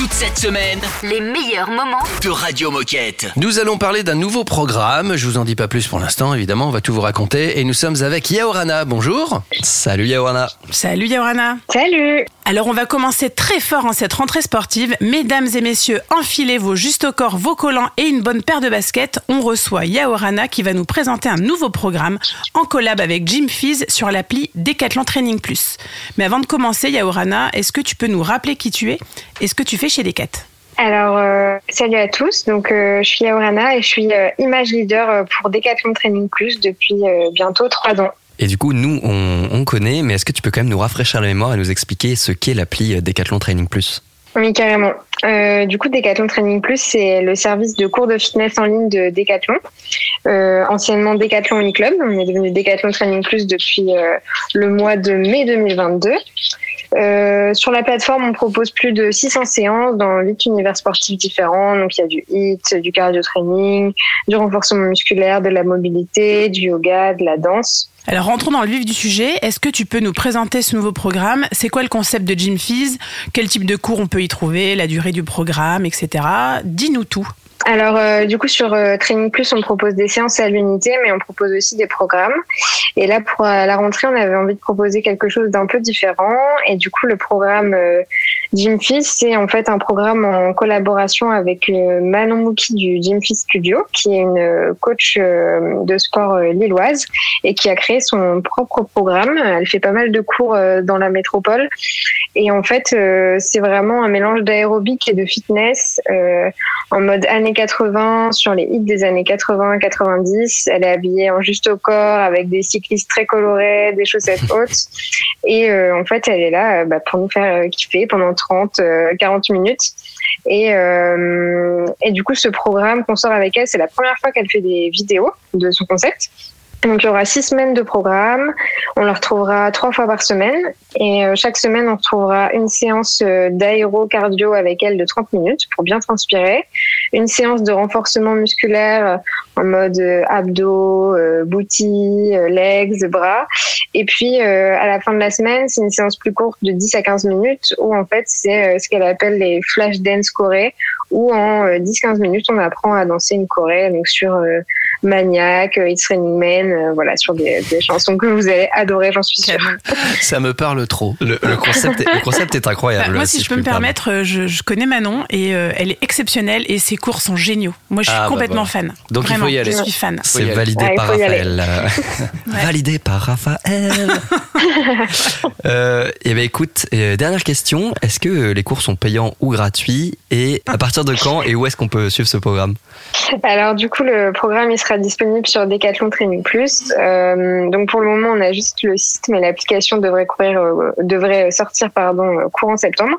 Toute cette semaine, Les meilleurs moments de Radio Moquette. Nous allons parler d'un nouveau programme. Je vous en dis pas plus pour l'instant, évidemment, on va tout vous raconter. Et nous sommes avec Yaorana. Bonjour. Salut Yaorana. Salut Yaurana Salut Alors on va commencer très fort en cette rentrée sportive. Mesdames et messieurs, enfilez vos justes au corps, vos collants et une bonne paire de baskets. On reçoit Yaorana qui va nous présenter un nouveau programme en collab avec Jim Fizz sur l'appli Decathlon Training Plus. Mais avant de commencer, Yaorana, est-ce que tu peux nous rappeler qui tu es? Et ce que tu fais chez Decat Alors, euh, salut à tous. Donc, euh, je suis Yaurana et je suis euh, image leader pour Decathlon Training Plus depuis euh, bientôt trois ans. Et du coup, nous, on, on connaît, mais est-ce que tu peux quand même nous rafraîchir la mémoire et nous expliquer ce qu'est l'appli Decathlon Training Plus? Oui, carrément. Euh, du coup, Decathlon Training Plus, c'est le service de cours de fitness en ligne de Decathlon, euh, anciennement Decathlon e-club. On est devenu Decathlon Training Plus depuis euh, le mois de mai 2022. Euh, sur la plateforme, on propose plus de 600 séances dans 8 univers sportifs différents. Donc, il y a du HIIT, du cardio training, du renforcement musculaire, de la mobilité, du yoga, de la danse. Alors rentrons dans le vif du sujet. Est-ce que tu peux nous présenter ce nouveau programme? C'est quoi le concept de Jim Fizz Quel type de cours on peut y trouver? La durée du programme, etc. Dis-nous tout. Alors, euh, du coup, sur euh, Training Plus, on propose des séances à l'unité, mais on propose aussi des programmes. Et là, pour la rentrée, on avait envie de proposer quelque chose d'un peu différent. Et du coup, le programme euh, Gym Fizz, c'est en fait un programme en collaboration avec Manon Mouki du Gym Fizz Studio, qui est une coach de sport lilloise et qui a créé son propre programme. Elle fait pas mal de cours dans la métropole. Et en fait, c'est vraiment un mélange d'aérobic et de fitness en mode années 80 sur les hits des années 80-90. Elle est habillée en juste au corps avec des cyclistes très colorés, des chaussettes hautes. Et euh, en fait, elle est là euh, bah, pour nous faire euh, kiffer pendant 30, euh, 40 minutes. Et, euh, et du coup, ce programme qu'on sort avec elle, c'est la première fois qu'elle fait des vidéos de son concept. Donc il y aura six semaines de programme. On la retrouvera trois fois par semaine. Et euh, chaque semaine, on retrouvera une séance euh, d'aéro-cardio avec elle de 30 minutes pour bien transpirer. Une séance de renforcement musculaire euh, en mode abdos, euh, legs, bras. Et puis à la fin de la semaine, c'est une séance plus courte de 10 à 15 minutes où en fait c'est ce qu'elle appelle les flash dance corée où en euh, 10-15 minutes on apprend à danser une choré donc sur Maniac, euh, It's Raining Men, euh, voilà sur des, des chansons que vous allez adorer, j'en suis sûre. Ça me parle trop. Le, le concept, est, le concept est incroyable. Bah, moi, si, je peux me permettre, euh, je, je connais Manon et euh, elle est exceptionnelle et ses cours sont géniaux. Moi, je suis Ah, bah, complètement voilà. fan. Donc, il faut Vraiment, y aller. Je suis fan. C'est validé par. Raphaël. Validé par Raphaël. et ben écoute, euh, dernière question. Est-ce que les cours sont payants ou gratuits Et à partir de quand et où est-ce qu'on peut suivre ce programme? Alors du coup, le programme il sera disponible sur Decathlon Training Plus. Euh, donc pour le moment, on a juste le site, mais l'application devrait courir, euh, devrait sortir pardon euh, courant septembre.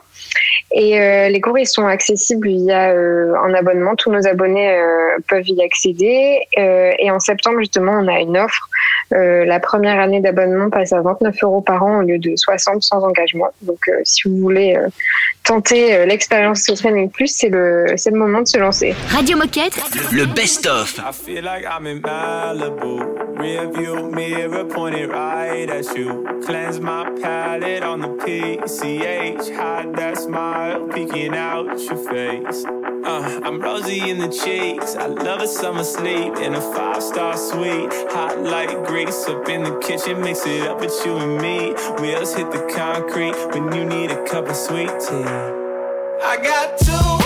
Et les cours ils sont accessibles via un abonnement. Tous nos abonnés peuvent y accéder. Et en septembre justement, on a une offre. La première année d'abonnement passe à 29 euros par an au lieu de 60 sans engagement. Donc si vous voulez tenter euh, l'expérience de Training Plus, c'est le c'est le moment de se lancer. Radio Moquette Le best-of. I feel like I'm in Malibu. Rearview mirror pointed right at you. Cleanse my palate on the PCH. Hide that smile peeking out your face. Uh, I'm rosy in the cheeks. I love a summer sleep in a five star suite. Hot like grease up in the kitchen. Mix it up with you and me. Wheels hit the concrete when you need a cup of sweet tea. I got two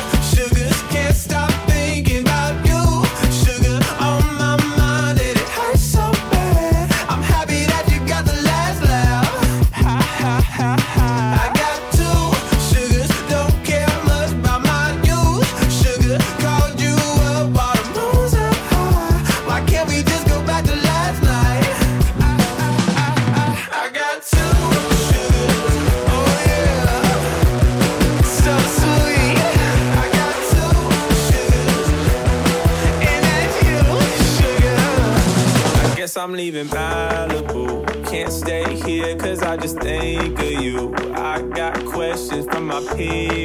I'm leaving Malibu. Can't stay here cause I just think of you. I got questions from my peers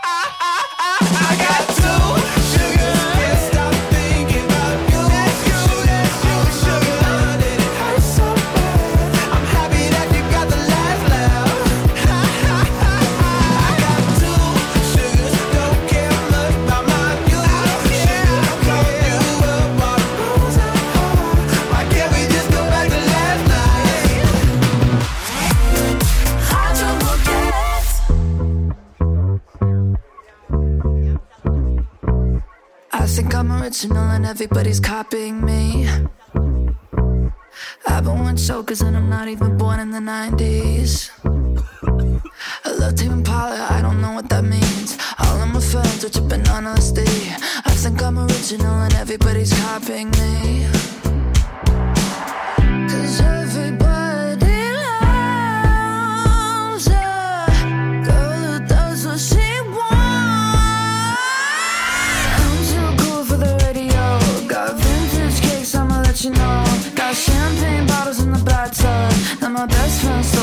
original and everybody's copying me. I've been one chokers and I'm not even born in the 90s. I love Tim Impala, I don't know what that means. All of my friends are tripping on LSD. I think I'm original and everybody's copying me. Cause I my best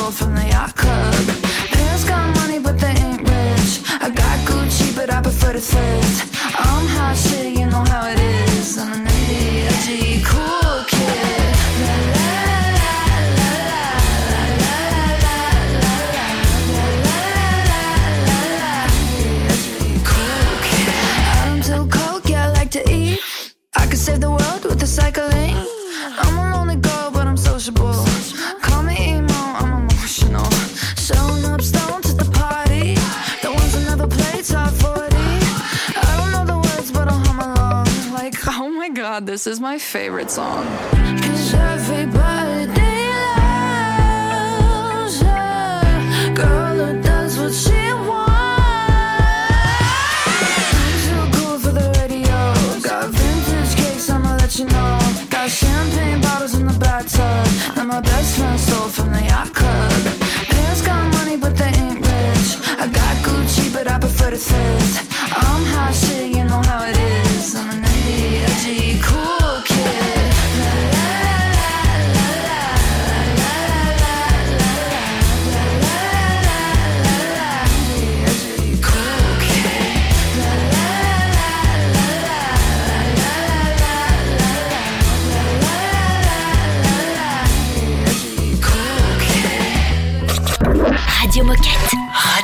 This is my favorite song.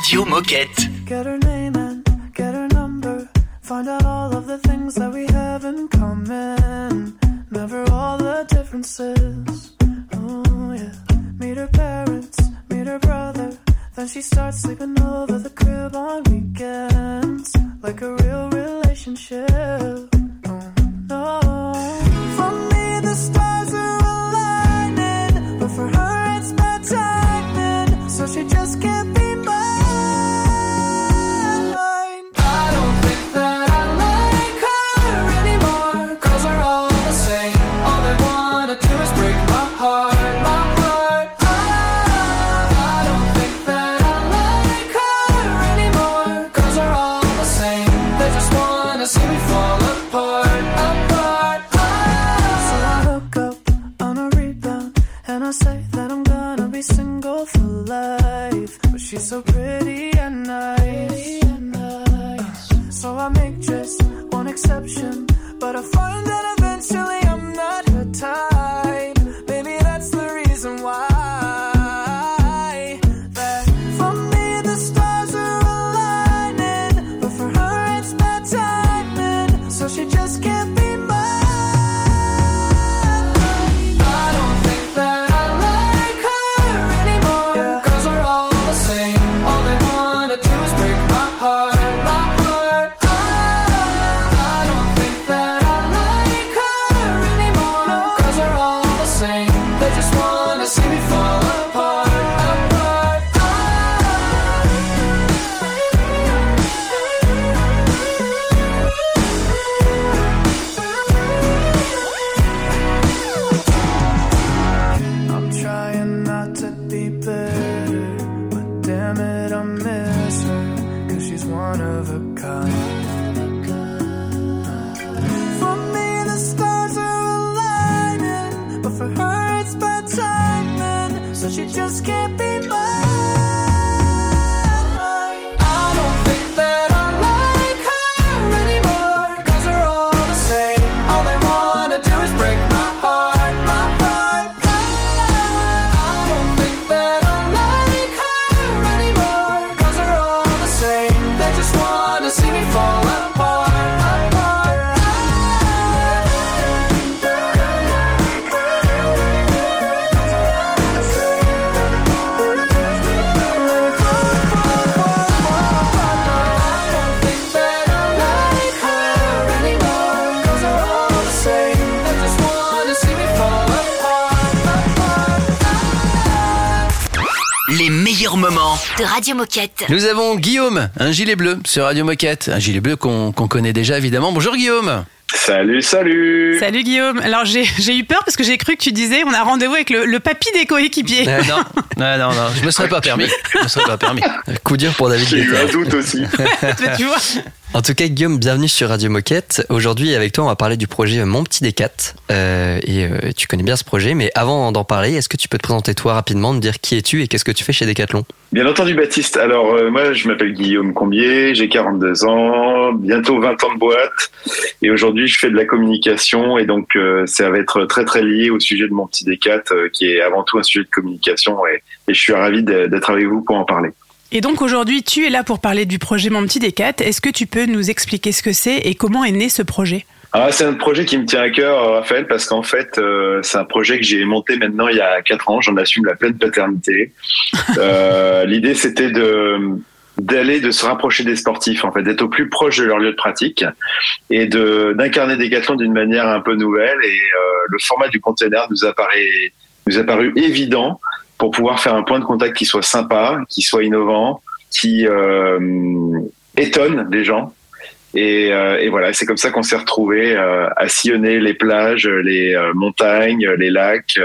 Radio Moquette. Get her name and get her number. Find out all of the things that we have in common. Never all the differences. Oh, yeah. Meet her parents, meet her brother. Then she starts sleeping over the crib on weekends. Like a real relationship. Just can't De Radio Moquette. Nous avons Guillaume, un gilet bleu sur Radio Moquette. Un gilet bleu qu'on connaît déjà évidemment. Bonjour Guillaume. Salut, salut Salut Guillaume. Alors j'ai eu peur parce que j'ai cru que tu disais on a rendez-vous avec le, le papy des coéquipiers. Euh, non, non, non, non, je me serais pas permis. Je me serais pas permis. Coup dur pour David J'ai eu un doute aussi. tu vois En tout cas, Guillaume, bienvenue sur Radio Moquette. Aujourd'hui, avec toi, on va parler du projet Mon Petit Décat. Euh, et euh, tu connais bien ce projet, mais avant d'en parler, est-ce que tu peux te présenter toi rapidement, me dire qui es-tu et qu'est-ce que tu fais chez Decathlon? Bien entendu, Baptiste. Alors, euh, moi, je m'appelle Guillaume Combier, j'ai 42 ans, bientôt 20 ans de boîte. Et aujourd'hui, je fais de la communication. Et donc, euh, ça va être très, très lié au sujet de mon petit décat, qui est avant tout un sujet de communication. Et, et je suis ravi d'être avec vous pour en parler. Et donc aujourd'hui tu es là pour parler du projet Mon Petit Décat. Est-ce que tu peux nous expliquer ce que c'est et comment est né ce projet? Ah, c'est un projet qui me tient à cœur, euh, Raphaël, parce qu'en fait, euh, c'est un projet que j'ai monté maintenant il y a quatre ans. J'en assume la pleine paternité. Euh, L'idée, c'était de d'aller de se rapprocher des sportifs en fait d'être au plus proche de leur lieu de pratique et de d'incarner Decathlon d'une manière un peu nouvelle et euh, le format du container nous apparaît nous a paru évident pour pouvoir faire un point de contact qui soit sympa qui soit innovant qui euh, étonne les gens. Et, euh, et voilà, c'est comme ça qu'on s'est retrouvé euh, à sillonner les plages, les montagnes, les lacs,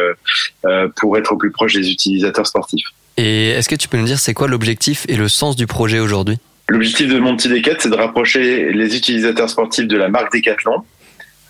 pour être au plus proche des utilisateurs sportifs. Et est-ce que tu peux nous dire c'est quoi l'objectif et le sens du projet aujourd'hui? L'objectif de mon petit c'est de rapprocher les utilisateurs sportifs de la marque Decathlon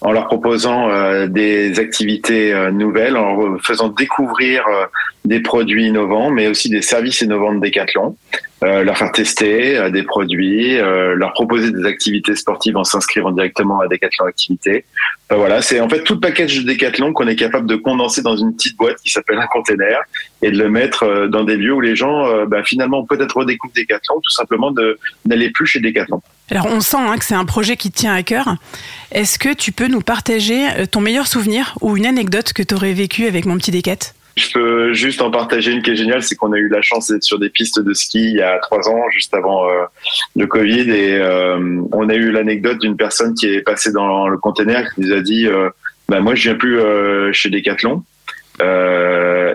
en leur proposant euh, des activités euh, nouvelles, en faisant découvrir euh, des produits innovants, mais aussi des services innovants de Decathlon, euh, leur faire tester euh, des produits, euh, leur proposer des activités sportives en s'inscrivant directement à Decathlon Activités. Voilà, c'est en fait tout le package de Decathlon qu'on est capable de condenser dans une petite boîte qui s'appelle un container et de le mettre dans des lieux où les gens, bah, finalement, peut-être redécouvrent Decathlon, tout simplement de n'aller plus chez Decathlon. Alors on sent hein, que c'est un projet qui tient à cœur. Est-ce que tu peux nous partager euh, ton meilleur souvenir ou une anecdote que tu aurais vécue avec Mon Petit Décat Je peux juste en partager une qui est géniale, c'est qu'on a eu la chance d'être sur des pistes de ski il y a trois ans, juste avant euh, le Covid, et euh, on a eu l'anecdote d'une personne qui est passée dans le container qui nous a dit euh, bah, moi je viens plus chez Decathlon.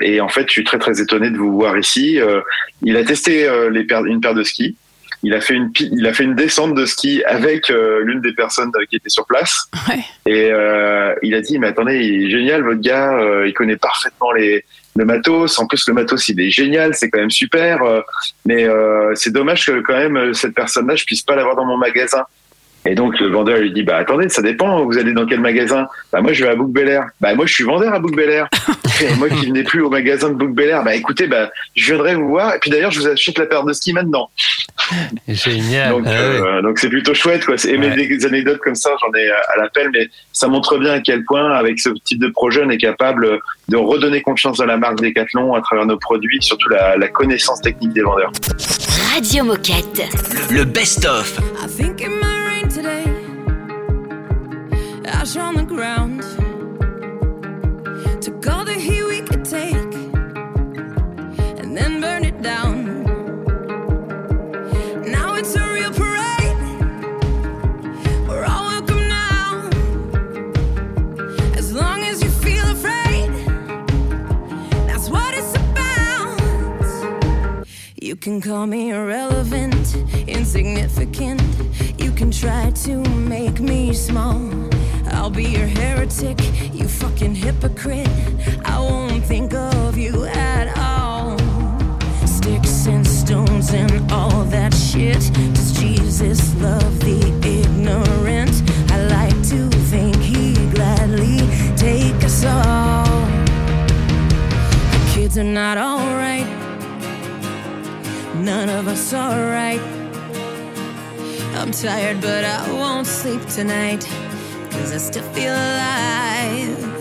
Et en fait, je suis très très étonné de vous voir ici. Il a testé une paire de skis. Il a fait une il a fait une descente de ski avec euh, l'une des personnes euh, qui était sur place. Ouais. Et euh, il a dit mais attendez, il est génial votre gars, euh, il connaît parfaitement les le matos. En plus le matos il est génial, c'est quand même super. mais c'est dommage que quand même cette personne-là je puisse pas l'avoir dans mon magasin. Et donc le vendeur lui dit bah attendez ça dépend vous allez dans quel magasin? Bah moi je vais à Bouc Bel Air bah moi je suis vendeur à Bouc Bel Air moi qui venais plus au magasin de Book Bel Air, bah écoutez, bah je viendrai vous voir. Et puis d'ailleurs, je vous achète la paire de ski maintenant. Génial. Donc, Ah ouais. euh, donc c'est plutôt chouette, quoi. Et Ouais. des anecdotes comme ça, j'en ai à l'appel, mais ça montre bien à quel point, avec ce type de projet, on est capable de redonner confiance à la marque Decathlon à travers nos produits, surtout la, la connaissance technique des vendeurs. Radio Moquette. Le best-of. I think it might rain today. Ash on the ground. All the heat we could take and then burn it down. Now it's a real parade. We're all welcome now. As long as you feel afraid, that's what it's about. You can call me irrelevant, insignificant. You can try to make me small. I'll be your heretic, you fucking hypocrite. I won't think of you at all. Sticks and stones and all that shit. Does Jesus love the ignorant? I like to think he gladly take us all. The kids are not alright. None of us are right. I'm tired, but I won't sleep tonight. Cause I still feel alive.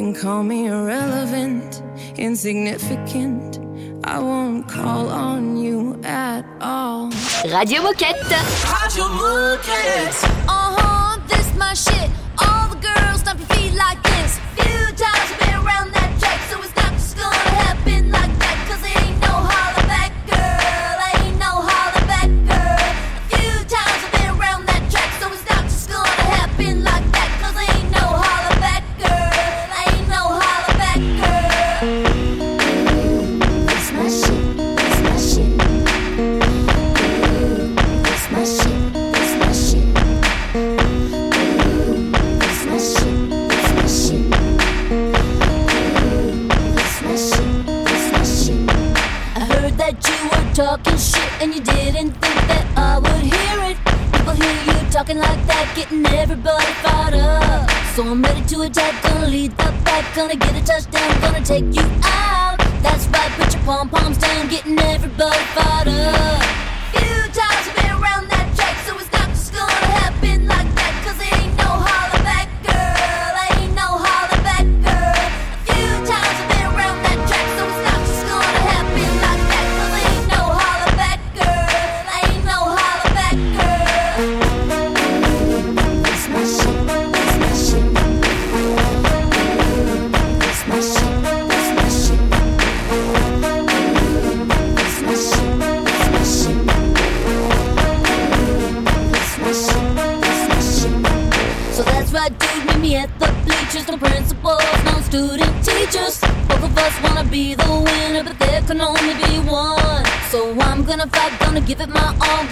Can call me irrelevant, insignificant. I won't call on you at all. Radio Moquette. Uh-huh, this my shit. All the girls stomp your feet like Attack, gonna lead the pack, gonna get a touchdown, gonna take you out. That's right, put your pom poms down, getting everybody fired up.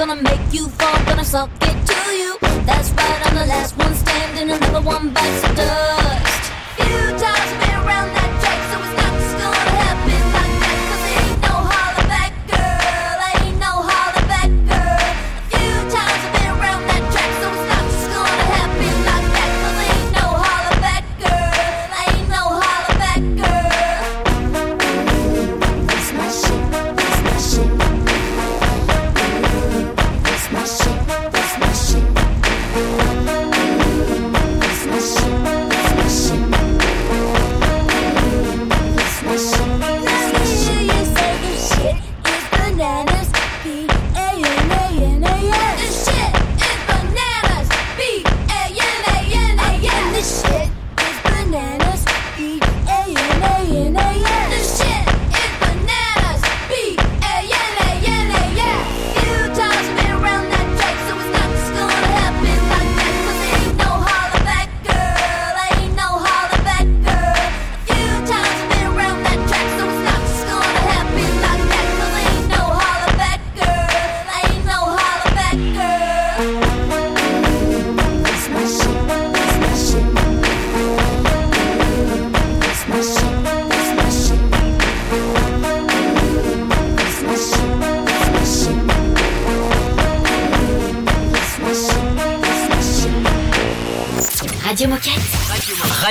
gonna make you fall, gonna suck it to you. That's right, I'm the last one standing, another one bites the dust. Few times I've been around.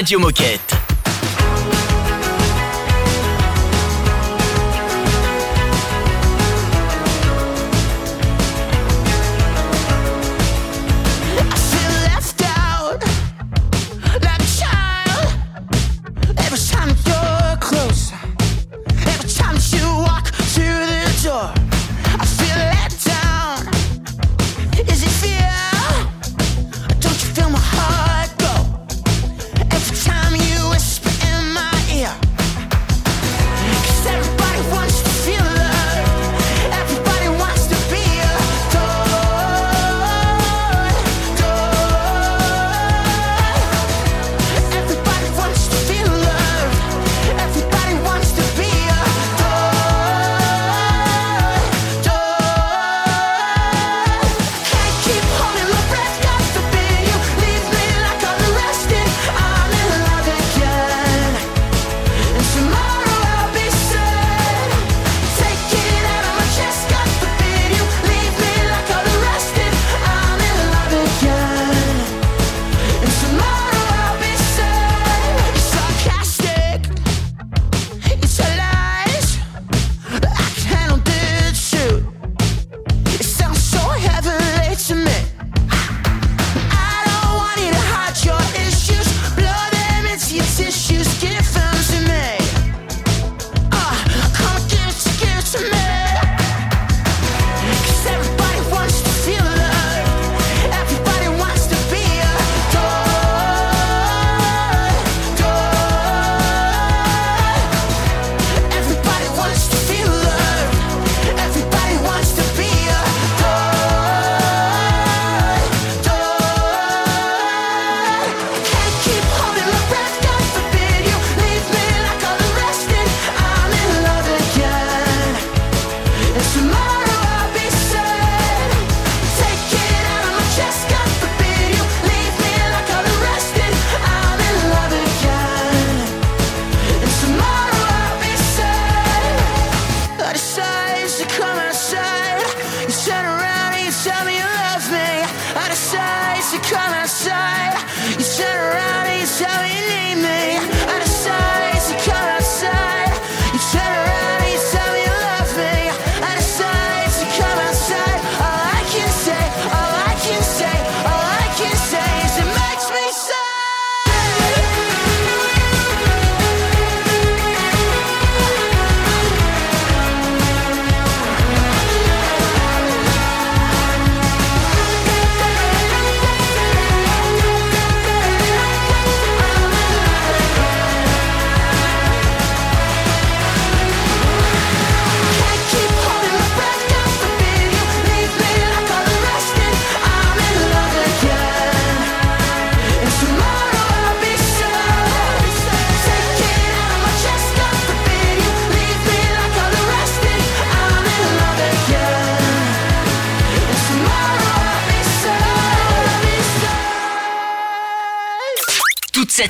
Radio Moquette.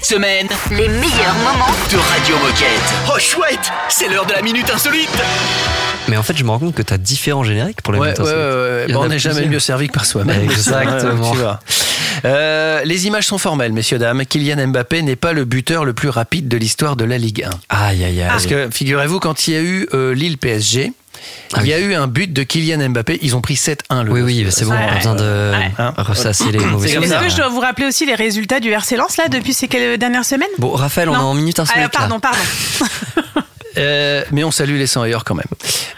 Semaine, Les meilleurs moments de Radio Moquette. Oh chouette, c'est l'heure de la minute insolite. Mais en fait, je me rends compte que t'as différents génériques pour les Ouais, minutes ouais, ouais, insolites. ouais. Bon, on n'est jamais mieux servi que par soi-même. Exactement. Tu vois. Euh, les images sont formelles, messieurs, dames. Kylian Mbappé n'est pas le buteur le plus rapide de l'histoire de la Ligue 1. Aïe, aïe, aïe. Parce que figurez-vous, quand il y a eu euh, Lille Ah il y a oui. eu un but de Kylian Mbappé. Ils ont pris 7-1 le Oui, oui, c'est bon, Ouais. on a besoin de Hein ressasser les mauvais Est-ce que je dois vous rappeler aussi les résultats du RC Lens là depuis ces quelques dernières semaines Bon, Raphaël, on est en minute insolite. Ah, pardon, pardon. Euh, mais on salue les 100 ailleurs quand même.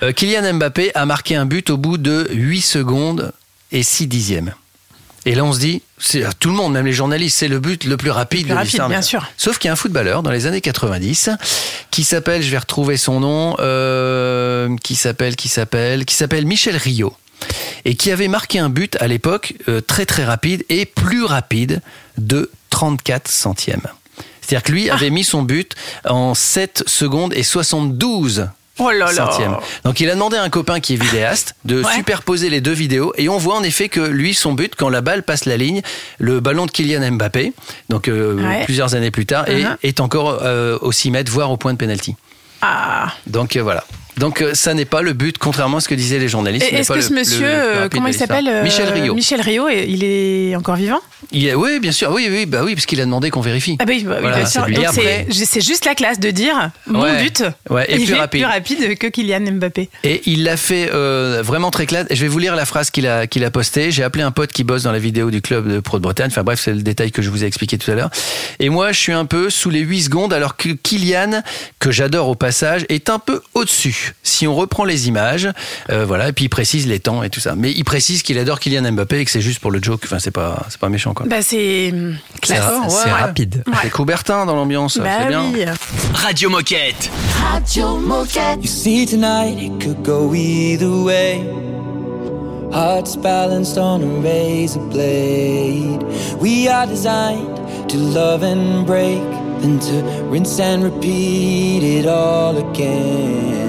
Euh, Kylian Mbappé a marqué un but au bout de 8 secondes et 6 dixièmes. Et là, on se dit, c'est tout le monde, même les journalistes, c'est le but le plus rapide plus de rapide, l'histoire. bien sûr. Sauf qu'il y a un footballeur dans les années 90 qui s'appelle, je vais retrouver son nom, euh, qui s'appelle, qui s'appelle, qui s'appelle Michel Rio et qui avait marqué un but à l'époque euh, très très rapide et plus rapide de 34 centièmes. C'est-à-dire que lui avait mis son but en 7 secondes et 72 Oh là là. centièmes. Donc il a demandé à un copain qui est vidéaste de Ouais. superposer les deux vidéos et on voit en effet que lui son but quand la balle passe la ligne, le ballon de Kylian Mbappé, donc euh, Ouais. plusieurs années plus tard, est- Uh-huh. est, encore euh, au 6 mètres voire au point de pénalty. Ah. Donc euh, voilà. Donc euh, ça n'est pas le but, contrairement à ce que disaient les journalistes. Est-ce que ce le- monsieur, le euh, comment il s'appelle euh, Michel Rio. Michel Rio, il est encore vivant? Il est- oui, bien sûr. Oui, oui, bah oui, parce qu'il a demandé qu'on vérifie. Ah bah oui, bah Voilà, bien c'est sûr. c'est c'est juste la classe de dire mon Ouais. but Ouais, et il plus est rapide. plus rapide que Kylian Mbappé. Et il l'a fait euh, vraiment très clair. Je vais vous lire la phrase qu'il a, qu'il a postée. J'ai appelé un pote qui bosse dans la vidéo du club de Pro de Bretagne. Enfin bref, c'est le détail que je vous ai expliqué tout à l'heure. Et moi, je suis un peu sous les 8 secondes, alors que Kylian, que j'adore au passage, est un peu au-dessus. Si on reprend les images, euh, voilà, et puis il précise les temps et tout ça. Mais il précise qu'il adore Kylian Mbappé et que c'est juste pour le joke. Enfin, c'est pas, c'est pas méchant, quoi. Bah c'est hum, C'est classe. ra- Ouais, c'est ouais. rapide. C'est Coubertin dans l'ambiance, Bah c'est bien. oui. Radio Moquette. Radio Moquette. You see tonight it could go either way. Hearts balanced on a razor blade. We are designed to love and break, then to rinse and repeat it all again.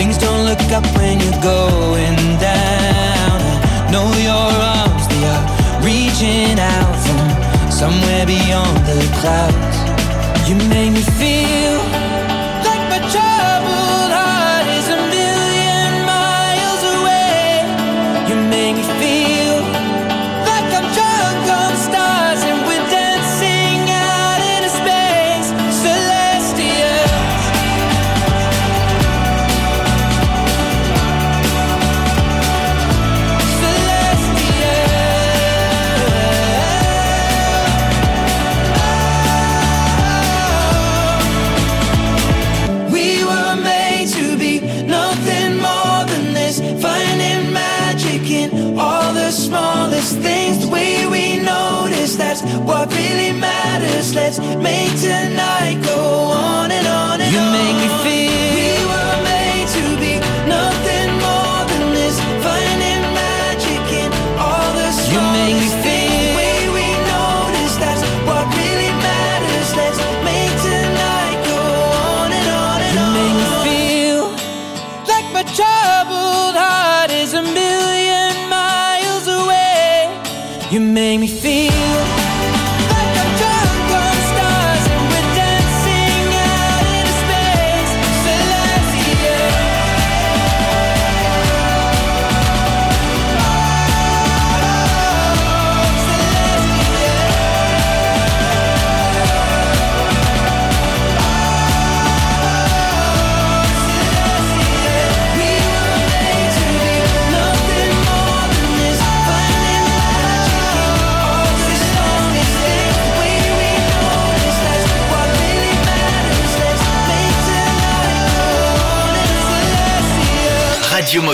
Things don't look up when you're going down. I know your arms, they are reaching out from somewhere beyond the clouds. You make me feel Let's make tonight go on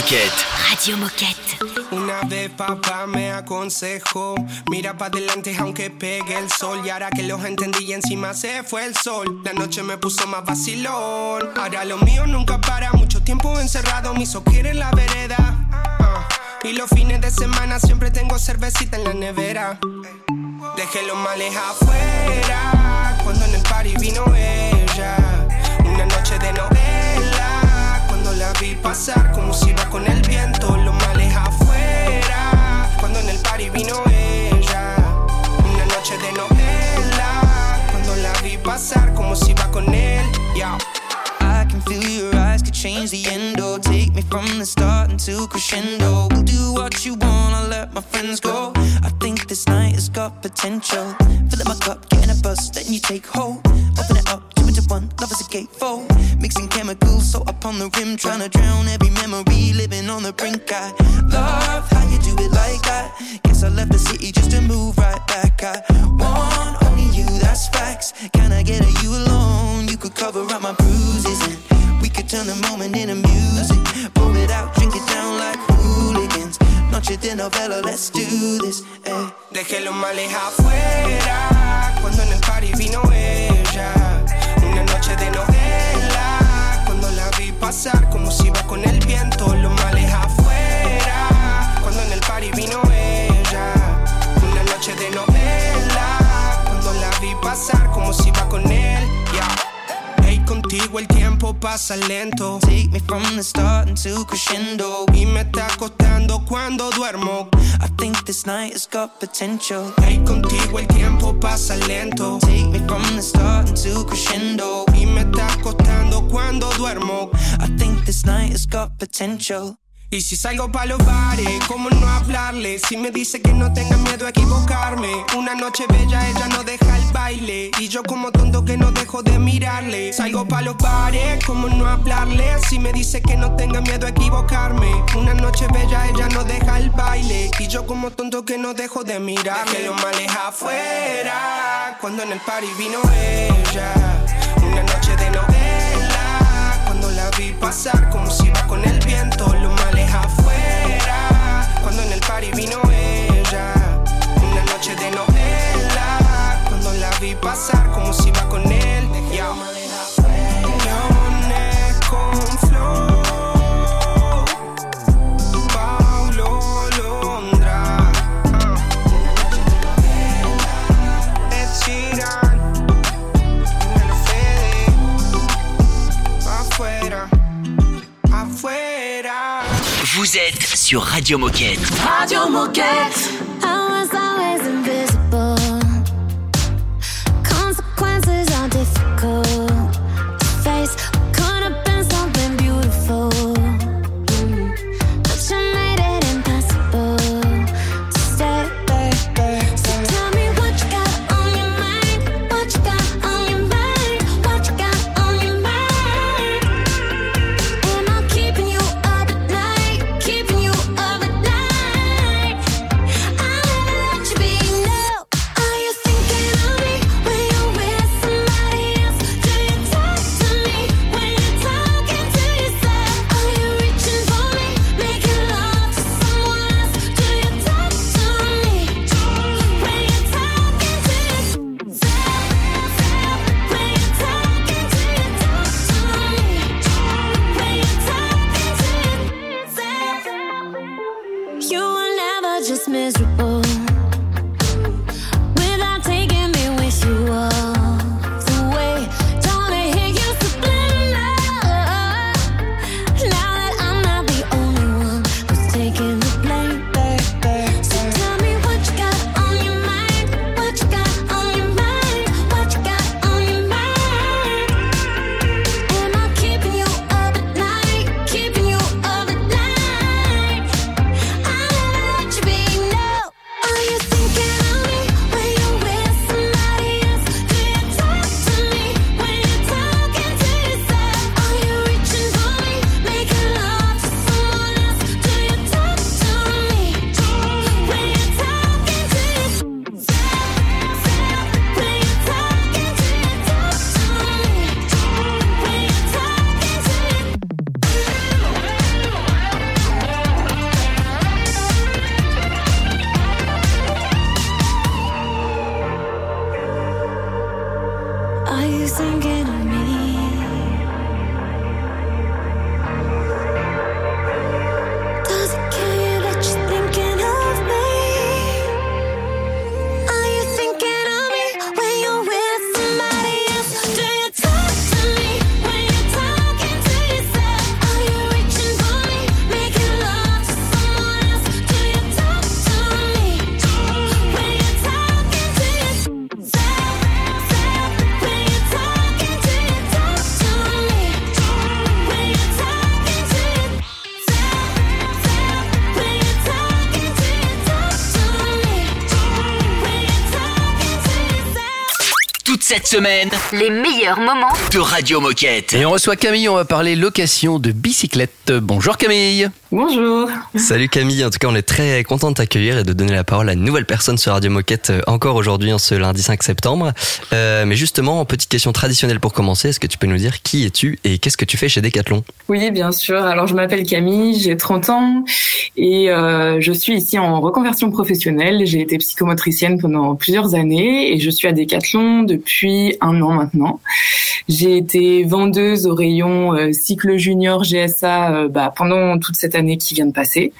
Moquette. Radio Moquette. Una vez papá me aconsejó, mira para adelante aunque pegue el sol. Y ahora que los entendí y encima se fue el sol, la noche me puso más vacilón. Ahora lo mío nunca para, mucho tiempo encerrado, mis ojos quieren la vereda. Ah, Y los fines de semana siempre tengo cervecita en la nevera. Dejé los males afuera, cuando en el party vino ella. Pasar como si iba con el viento. Los males afuera, cuando en el party vino ella. Una noche de novela, cuando la vi pasar como si iba con él. Yeah. I can feel could change the endo. Take me from the start into crescendo. We'll do what you want, I'll let my friends go. I think this night has got potential. Fill up my cup, get in a bus, then you take hold. Open it up, two into one, love is a gatefold. Mixing chemicals, so up on the rim, trying to drown every memory, living on the brink. I love how you do it like that. Guess I left the city just to move right back. I want only you, that's facts. Can I get a you alone? You could cover up my bruises and turn the moment into music. Pour it out, drink it down like hooligans. Noche de novela, let's do this. Eh. Dejé los males afuera cuando en el party vino ella. Una noche de novela cuando la vi pasar como si iba con el viento. Los males afuera cuando en el party vino ella. Una noche de novela cuando la vi pasar como si iba con él. Contigo el tiempo pasa lento. Take me from the start into crescendo. Y me está costando cuando duermo. I think this night has got potential. Hey, contigo el tiempo pasa lento. Take me from the start into crescendo. Y me está costando cuando duermo. I think this night has got potential. Y si salgo pa' los bares, ¿cómo no hablarle? Si me dice que no tenga miedo a equivocarme. Una noche bella, ella no deja el baile. Y yo como tonto que no dejo de mirarle. Salgo pa' los bares, ¿cómo no hablarle? Si me dice que no tenga miedo a equivocarme. Una noche bella, ella no deja el baile. Y yo como tonto que no dejo de mirarle. Que los males afuera, cuando en el party vino ella. Vi pasar como si iba con el viento. Los males afuera, cuando en el party vino ella. Una noche de novela, cuando la vi pasar sur Radio Moquette. Radio Moquette. Semaine, Les meilleurs moments de Radio Moquette. Et on reçoit Camille, on va parler location de bicyclette. Bonjour Camille. Bonjour. Salut Camille, en tout cas on est très content de t'accueillir et de donner la parole à une nouvelle personne sur Radio Moquette euh, encore aujourd'hui, en ce lundi 5 septembre. Euh, mais justement, petite question traditionnelle pour commencer, est-ce que tu peux nous dire qui es-tu et qu'est-ce que tu fais chez Decathlon? Oui, bien sûr. Alors, je m'appelle Camille, j'ai 30 ans et euh, je suis ici en reconversion professionnelle. J'ai été psychomotricienne pendant plusieurs années et je suis à Decathlon depuis un an maintenant. J'ai été vendeuse au rayon cycle junior GSA bah, pendant toute cette année qui vient de passer,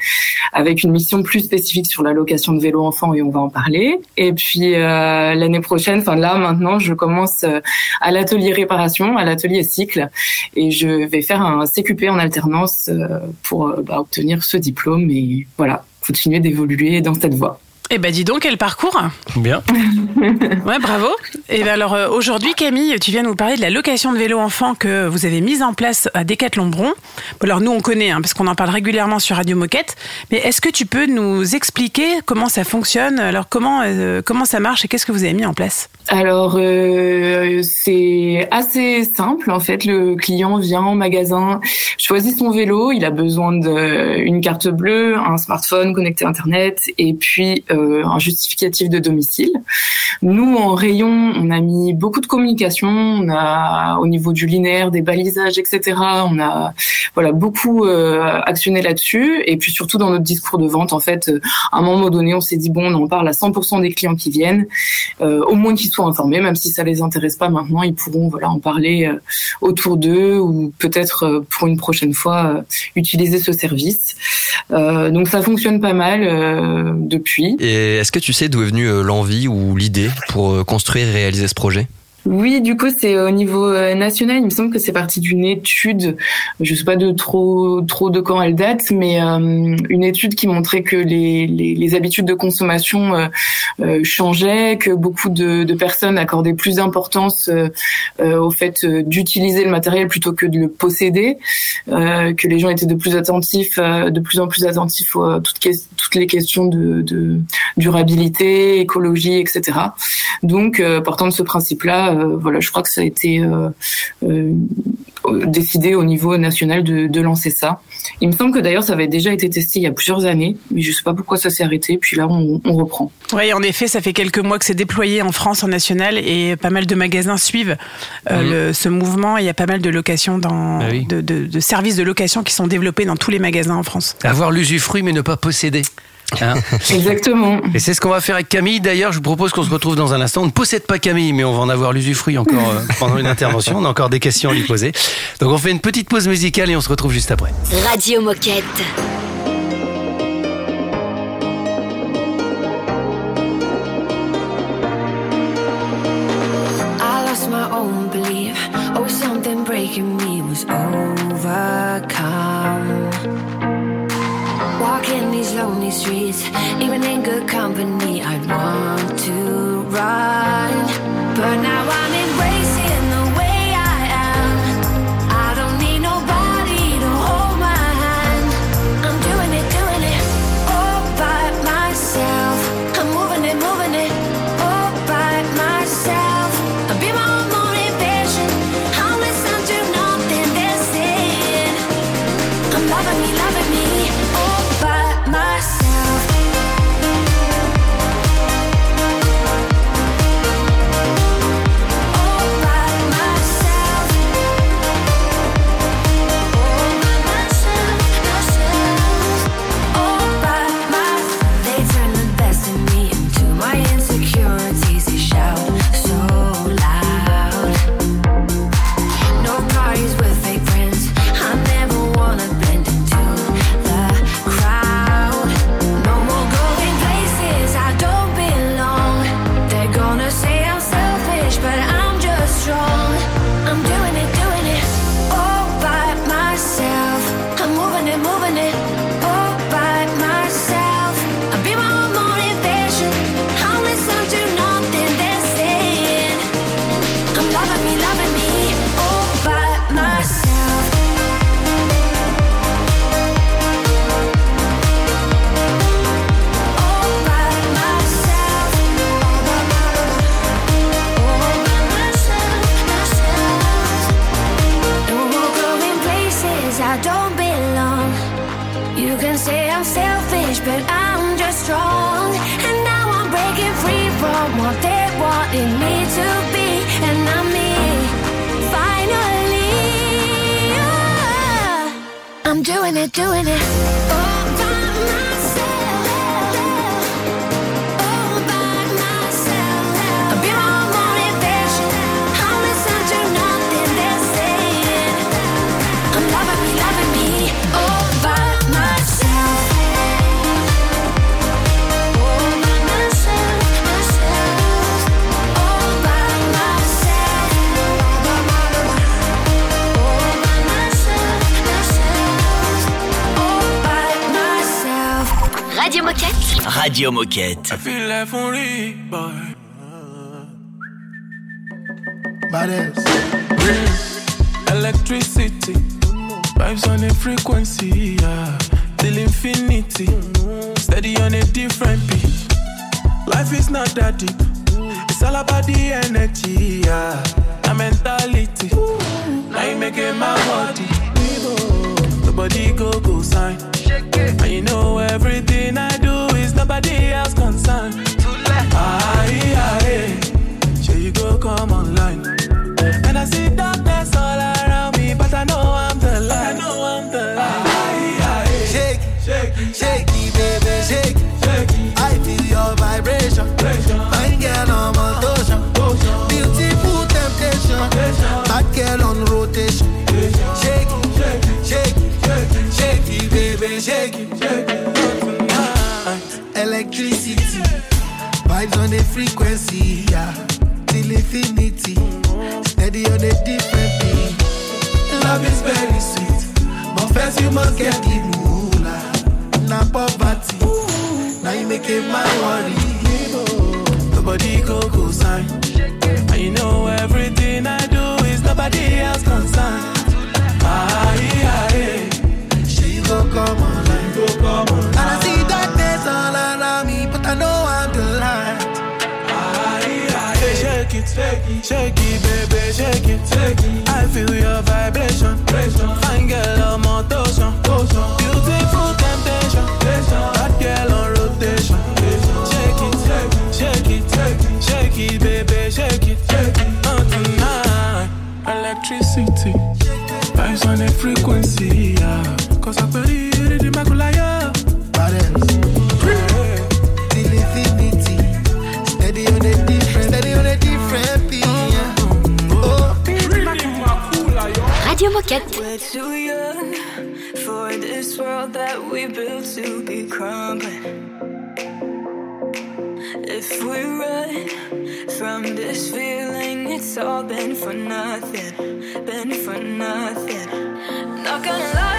avec une mission plus spécifique sur la location de vélos enfants et on va en parler. Et puis euh, l'année prochaine, enfin là maintenant, je commence euh, à l'atelier réparation, à l'atelier cycle, et je vais faire un CQP en alternance euh, pour bah, obtenir ce diplôme et voilà, continuer d'évoluer dans cette voie. Eh ben dis donc, quel parcours Bien. Ouais, bravo. Et ben alors euh, aujourd'hui, Camille, tu viens nous parler de la location de vélos enfants que vous avez mise en place à Decathlon Bron. Bon, alors nous, on connaît, hein, parce qu'on en parle régulièrement sur Radio Moquette. Mais est-ce que tu peux nous expliquer comment ça fonctionne? Alors comment euh, comment ça marche et qu'est-ce que vous avez mis en place? Alors euh, c'est assez simple en fait. Le client vient en magasin, choisit son vélo, il a besoin d'une carte bleue, un smartphone connecté à internet et puis euh, un justificatif de domicile. Nous en rayon, on a mis beaucoup de communication, on a au niveau du linéaire des balisages, etc. On a voilà beaucoup euh, actionné là-dessus et puis surtout dans notre discours de vente en fait, euh, à un moment donné, on s'est dit bon, on en parle à 100% des clients qui viennent, euh, au moins qu'ils soient informés, même si ça les intéresse pas maintenant, ils pourront voilà en parler euh, autour d'eux ou peut-être euh, pour une prochaine fois euh, utiliser ce service. Euh, donc ça fonctionne pas mal euh, depuis. Et est-ce que tu sais d'où est venue euh, l'envie ou l'idée pour euh, construire et réaliser ce projet? Oui, du coup, c'est au niveau euh, national. Il me semble que c'est parti d'une étude. Je sais pas de trop trop de quand elle date, mais euh, une étude qui montrait que les, les, les habitudes de consommation euh, euh, changeaient, que beaucoup de, de personnes accordaient plus d'importance euh, au fait d'utiliser le matériel plutôt que de le posséder, que les gens étaient de plus attentifs, de plus en plus attentifs à toutes, toutes les questions de, de durabilité, écologie, etc. Donc, partant de ce principe-là, voilà, je crois que ça a été euh, euh, décidé au niveau national de, de lancer ça. Il me semble que d'ailleurs ça avait déjà été testé il y a plusieurs années, mais je sais pas pourquoi ça s'est arrêté. Puis là, on, on reprend. Oui, en effet, ça fait quelques mois que c'est déployé en France, en national, et pas mal de magasins suivent euh, Mhm. le- ce mouvement. Il y a pas mal de locations dans, Ah oui. de, de- de services de location qui sont développés dans tous les magasins en France. Avoir l'usufruit mais ne pas posséder. Hein Exactement. Et c'est ce qu'on va faire avec Camille. D'ailleurs, je vous propose qu'on se retrouve dans un instant. On ne possède pas Camille, mais on va en avoir l'usufruit encore euh, pendant une intervention. On a encore des questions à lui poser. Donc on fait une petite pause musicale et on se retrouve juste après. Radio Moquette. Streets, even in good company, I want to run. But now I'm embracing Radio Moquette. I feel like only boy. Badass. Electricity, vibes on a frequency, yeah. Till infinity, steady on a different beat. Life is not that deep, it's all about the energy, yeah. The mentality, now you making my body. Nobody go go sign. And you know everything I do is nobody else concerned. Aye, aye, sure you go come online. And I see darkness all around me, but I know I'm the light. I know I'm the light. Shake, shake, shake baby, shake it. I feel your vibration. Fine girl on. Beautiful temptation. Bad girl on rotation. It. Electricity, vibes on the frequency, yeah. Till infinity, steady on a different beat. Love is very sweet, but first you must get the moolah. Na poverty, now you make it my worry. Nobody go go sign. And you know everything I do is nobody else concerned. And I see darkness all around me, but I know I'm the light. Shake it, shake it, shake it, baby, shake it, shake it. I feel your vibration, fine girl beautiful temptation, bad girl on rotation. Shake it, shake it, shake it, shake it, baby, shake it, shake it. On tonight, electricity, vibes on a frequency, yeah. Cause I believe it in my yeah. Steady on a different, steady on a different beat. Oh, Radio Moquette. We're too young for this world that we built to be crumbling. If we run from this feeling, it's all been for nothing, been for nothing. Not gonna lie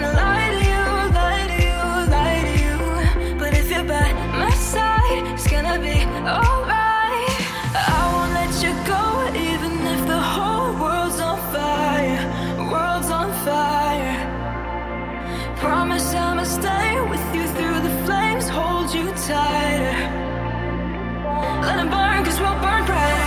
lie to you, lie to you, lie to you. But if you're by my side, it's gonna be alright. I won't let you go, even if the whole world's on fire. World's on fire. Promise I'ma stay with you through the flames, hold you tighter. Let 'em burn, cause we'll burn brighter.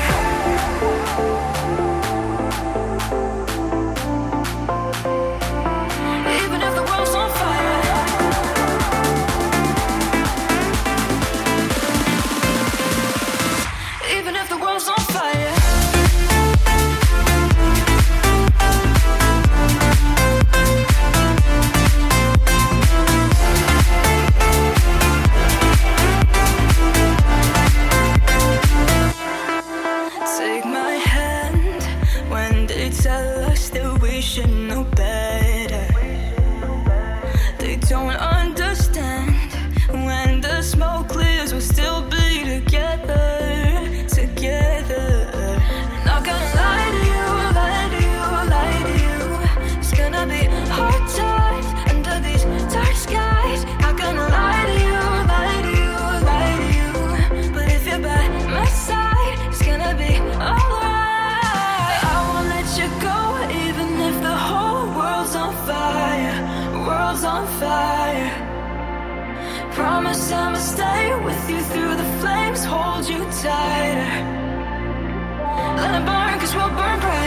Fire. Promise I'ma stay with you through the flames, hold you tighter. Let it burn, cause we'll burn brighter.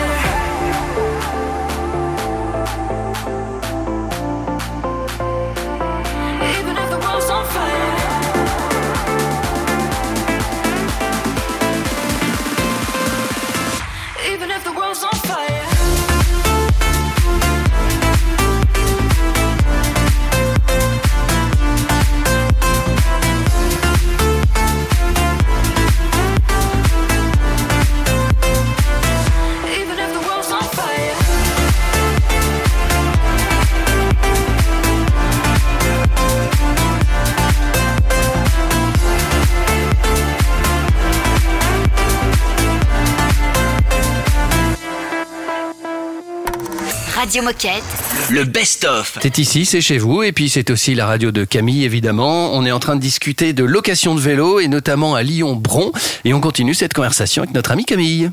Radio Moquette. Le best-of. C'est ici, c'est chez vous, et puis c'est aussi la radio de Camille, évidemment. On est en train de discuter de location de vélo, et notamment à Lyon-Bron, et on continue cette conversation avec notre amie Camille.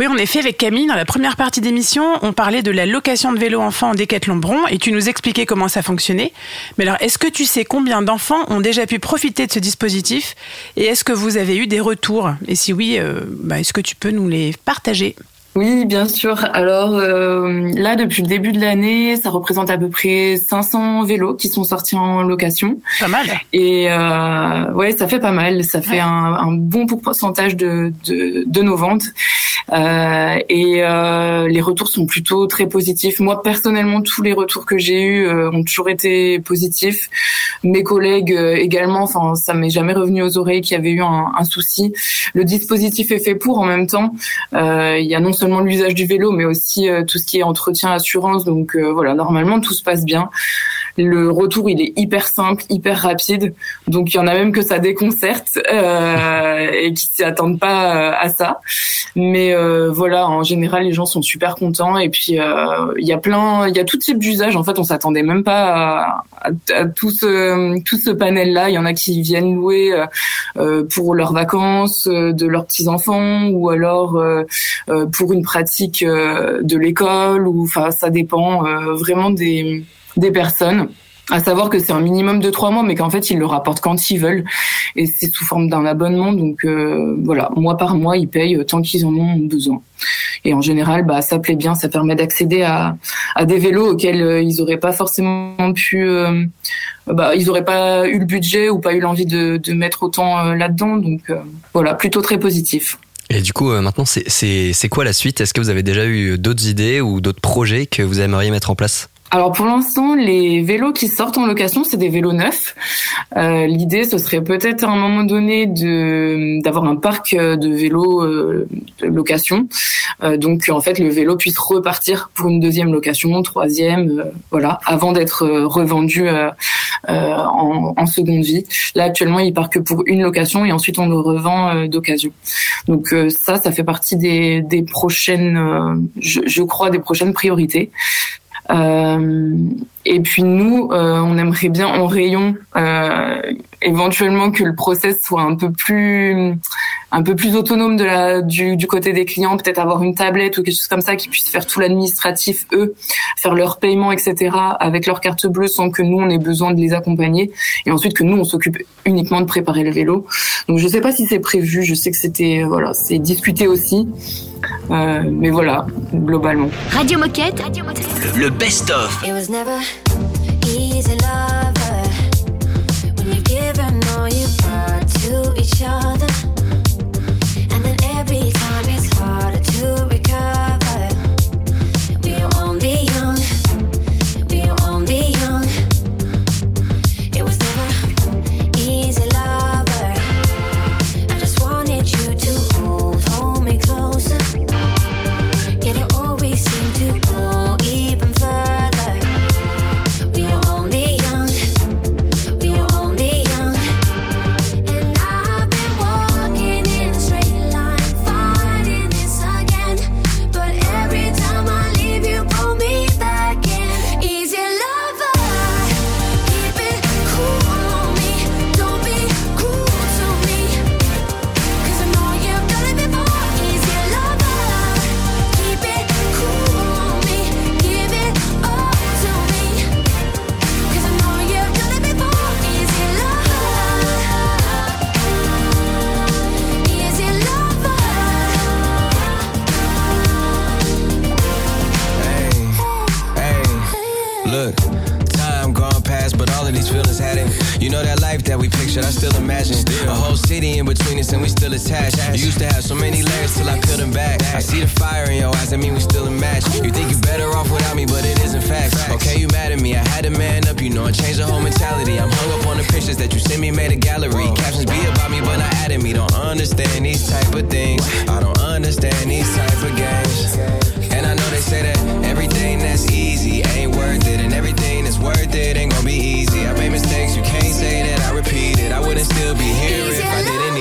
Oui, en effet, avec Camille, dans la première partie d'émission, on parlait de la location de vélo enfant en Décathlon Bron, et tu nous expliquais comment ça fonctionnait. Mais alors, est-ce que tu sais combien d'enfants ont déjà pu profiter de ce dispositif, et est-ce que vous avez eu des retours? Et si oui, euh, bah, est-ce que tu peux nous les partager? Oui, bien sûr. Alors euh, là, depuis le début de l'année, ça représente à peu près 500 vélos qui sont sortis en location. Pas mal. Et euh, ouais, ça fait pas mal. Ça fait un, un bon pourcentage de, de, de nos ventes. Euh, et euh, les retours sont plutôt très positifs. Moi, personnellement, tous les retours que j'ai eus euh, ont toujours été positifs. Mes collègues euh, également. Enfin, ça m'est jamais revenu aux oreilles qu'il y avait eu un, un souci. Le dispositif est fait pour. En même temps, euh, il y a non seulement l'usage du vélo, mais aussi euh, tout ce qui est entretien, assurance. Donc voilà, normalement tout se passe bien. Le retour, il est hyper simple, hyper rapide. Donc il y en a même que ça déconcerte euh, et qui s'y attendent pas euh, à ça. Mais euh, voilà, en général, les gens sont super contents. Et puis euh, il y a plein, il y a tout type d'usage. En fait, on s'attendait même pas à, tout ce tout ce panel-là. Il y en a qui viennent louer euh, pour leurs vacances de leurs petits enfants ou alors pour une pratique de l'école. Ou enfin, ça dépend euh, vraiment des des personnes. À savoir que c'est un minimum de trois mois, mais qu'en fait ils le rapportent quand ils veulent, et c'est sous forme d'un abonnement. Donc euh, voilà, mois par mois, ils payent euh, tant qu'ils en ont besoin. Et en général, bah ça plaît bien, ça permet d'accéder à, des vélos auxquels euh, ils auraient pas forcément pu, bah ils auraient pas eu le budget ou pas eu l'envie de, mettre autant là-dedans. Donc voilà, plutôt très positif. Et du coup, maintenant, c'est quoi la suite? Est-ce que vous avez déjà eu d'autres idées ou d'autres projets que vous aimeriez mettre en place? Alors pour l'instant, les vélos qui sortent en location, c'est des vélos neufs. Euh, L'idée, ce serait peut-être à un moment donné de d'avoir un parc euh, de vélos euh, de location. Euh, donc en fait, le vélo puisse repartir pour une deuxième location, troisième, euh, voilà, avant d'être euh, revendu en, en seconde vie. Là actuellement, il part que pour une location et ensuite on le revend d'occasion. Donc ça, ça fait partie des, des prochaines, je, je crois, des prochaines priorités. Euh, et puis nous, euh, on aimerait bien en rayon, euh, éventuellement que le process soit un peu plus, un peu plus autonome de la, du, du côté des clients, peut-être avoir une tablette ou quelque chose comme ça qui puisse faire tout l'administratif eux, faire leur paiement, etc. avec leur carte bleue sans que nous on ait besoin de les accompagner, et ensuite que nous on s'occupe uniquement de préparer le vélo. Donc je sais pas si c'est prévu, je sais que c'était, voilà, c'est discuté aussi, Euh, mais voilà, globalement. Radio Moquette. Le best-of. It was never easy, lover. We pictured, I still imagine. A whole city in between us, and we still attached. You used to have so many layers till I peeled them back. I see the fire in your eyes, I mean we still a match. You think you're better off without me, but it isn't fact. Okay, you mad at me, I had to man up, you know, I changed the whole mentality. I'm hung up on the pictures that you sent me, made a gallery. Captions be about me, but not adding me. Don't understand these type of things. I don't understand these type of games. And I know they say that everything that's easy ain't worth it, and everything that's worth it ain't gonna be easy. I made mistakes, wouldn't still be here if I didn't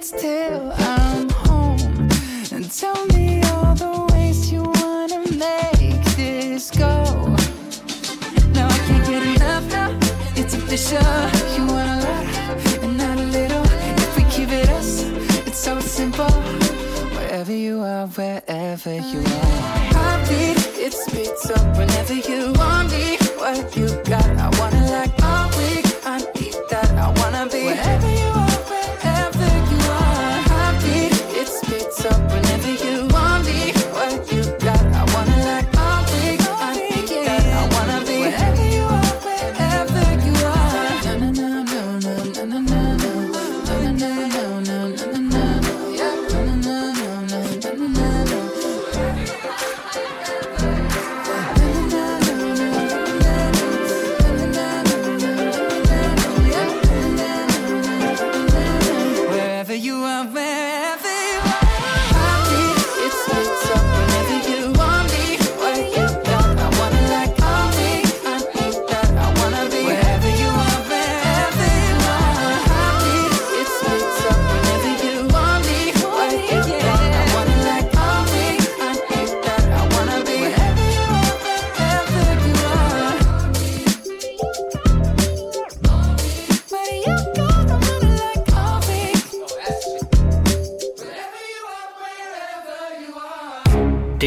minutes till I'm home. And tell me all the ways you wanna make this go. Now I can't get enough now. It's official. You want a lot and not a little. If we keep it us, it's so simple. Wherever you are, wherever you are. Heartbeat, it speeds up whenever you want me. What you got, I wanna like.